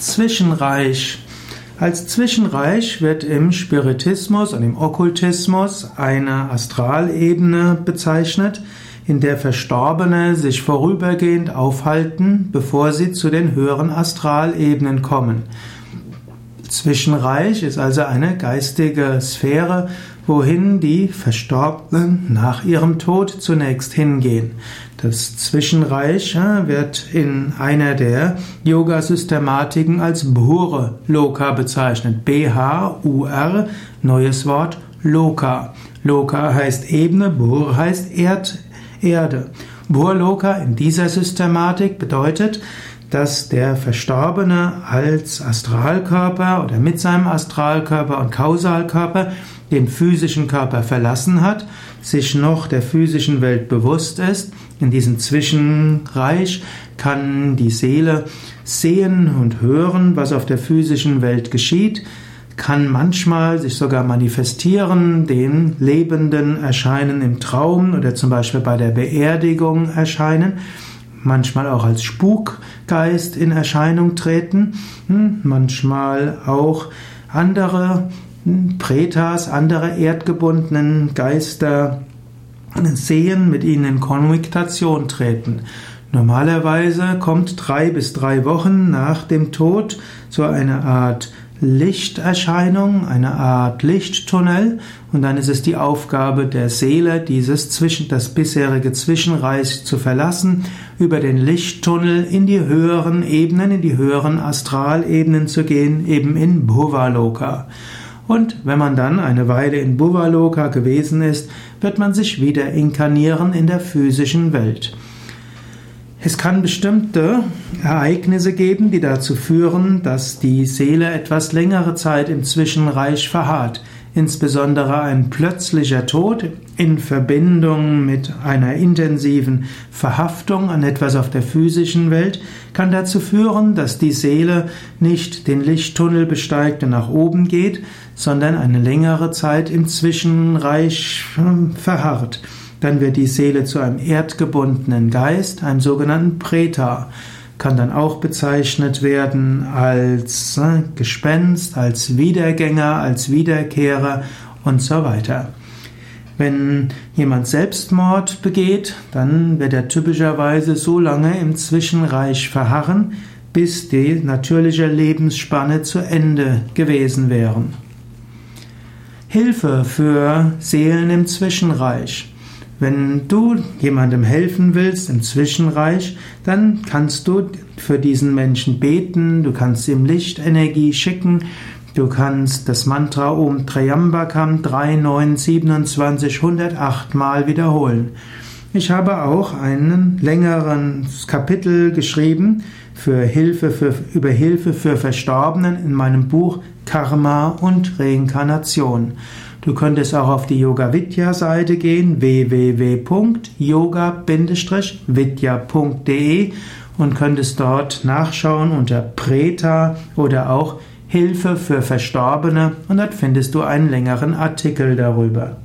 Zwischenreich. Als Zwischenreich wird im Spiritismus und im Okkultismus eine Astralebene bezeichnet, in der Verstorbene sich vorübergehend aufhalten, bevor sie zu den höheren Astralebenen kommen. Zwischenreich ist also eine geistige Sphäre, wohin die Verstorbenen nach ihrem Tod zunächst hingehen. Das Zwischenreich wird in einer der Yoga-Systematiken als Bhure Loka bezeichnet. B-H-U-R, neues Wort Loka. Loka heißt Ebene, Bhure heißt Erd, Erde. Loka in dieser Systematik bedeutet, dass der Verstorbene als Astralkörper oder mit seinem Astralkörper und Kausalkörper den physischen Körper verlassen hat, sich noch der physischen Welt bewusst ist. In diesem Zwischenreich kann die Seele sehen und hören, was auf der physischen Welt geschieht, kann manchmal sich sogar manifestieren, den Lebenden erscheinen im Traum oder zum Beispiel bei der Beerdigung erscheinen manchmal auch als Spukgeist in Erscheinung treten, hm, manchmal auch andere hm, Pretas, andere erdgebundenen Geister sehen, mit ihnen in Kommunikation treten. Normalerweise kommt drei bis drei Wochen nach dem Tod so eine Art Lichterscheinung, eine Art Lichttunnel und dann ist es die Aufgabe der Seele, dieses zwischen, das bisherige Zwischenreich zu verlassen, über den Lichttunnel in die höheren Ebenen, in die höheren Astralebenen zu gehen, eben in Bhuvaloka. Und wenn man dann eine Weile in Bhuvaloka gewesen ist, wird man sich wieder inkarnieren in der physischen Welt. Es kann bestimmte Ereignisse geben, die dazu führen, dass die Seele etwas längere Zeit im Zwischenreich verharrt. Insbesondere ein plötzlicher Tod in Verbindung mit einer intensiven Verhaftung an etwas auf der physischen Welt kann dazu führen, dass die Seele nicht den Lichttunnel besteigt und nach oben geht, sondern eine längere Zeit im Zwischenreich verharrt. Dann wird die Seele zu einem erdgebundenen Geist, einem sogenannten Preta. Kann dann auch bezeichnet werden als äh, Gespenst, als Wiedergänger, als Wiederkehrer und so weiter. Wenn jemand Selbstmord begeht, dann wird er typischerweise so lange im Zwischenreich verharren, bis die natürliche Lebensspanne zu Ende gewesen wäre. Hilfe für Seelen im Zwischenreich. Wenn du jemandem helfen willst im Zwischenreich, dann kannst du für diesen Menschen beten, du kannst ihm Lichtenergie schicken, du kannst das Mantra Om Triambakam 3, 9, 27, 108 Mal wiederholen. Ich habe auch einen längeren Kapitel geschrieben für Hilfe für, über Hilfe für Verstorbenen in meinem Buch Karma und Reinkarnation. Du könntest auch auf die Yoga Vidya Seite gehen, www.yoga-vidya.de und könntest dort nachschauen unter Preta oder auch Hilfe für Verstorbene und dort findest du einen längeren Artikel darüber.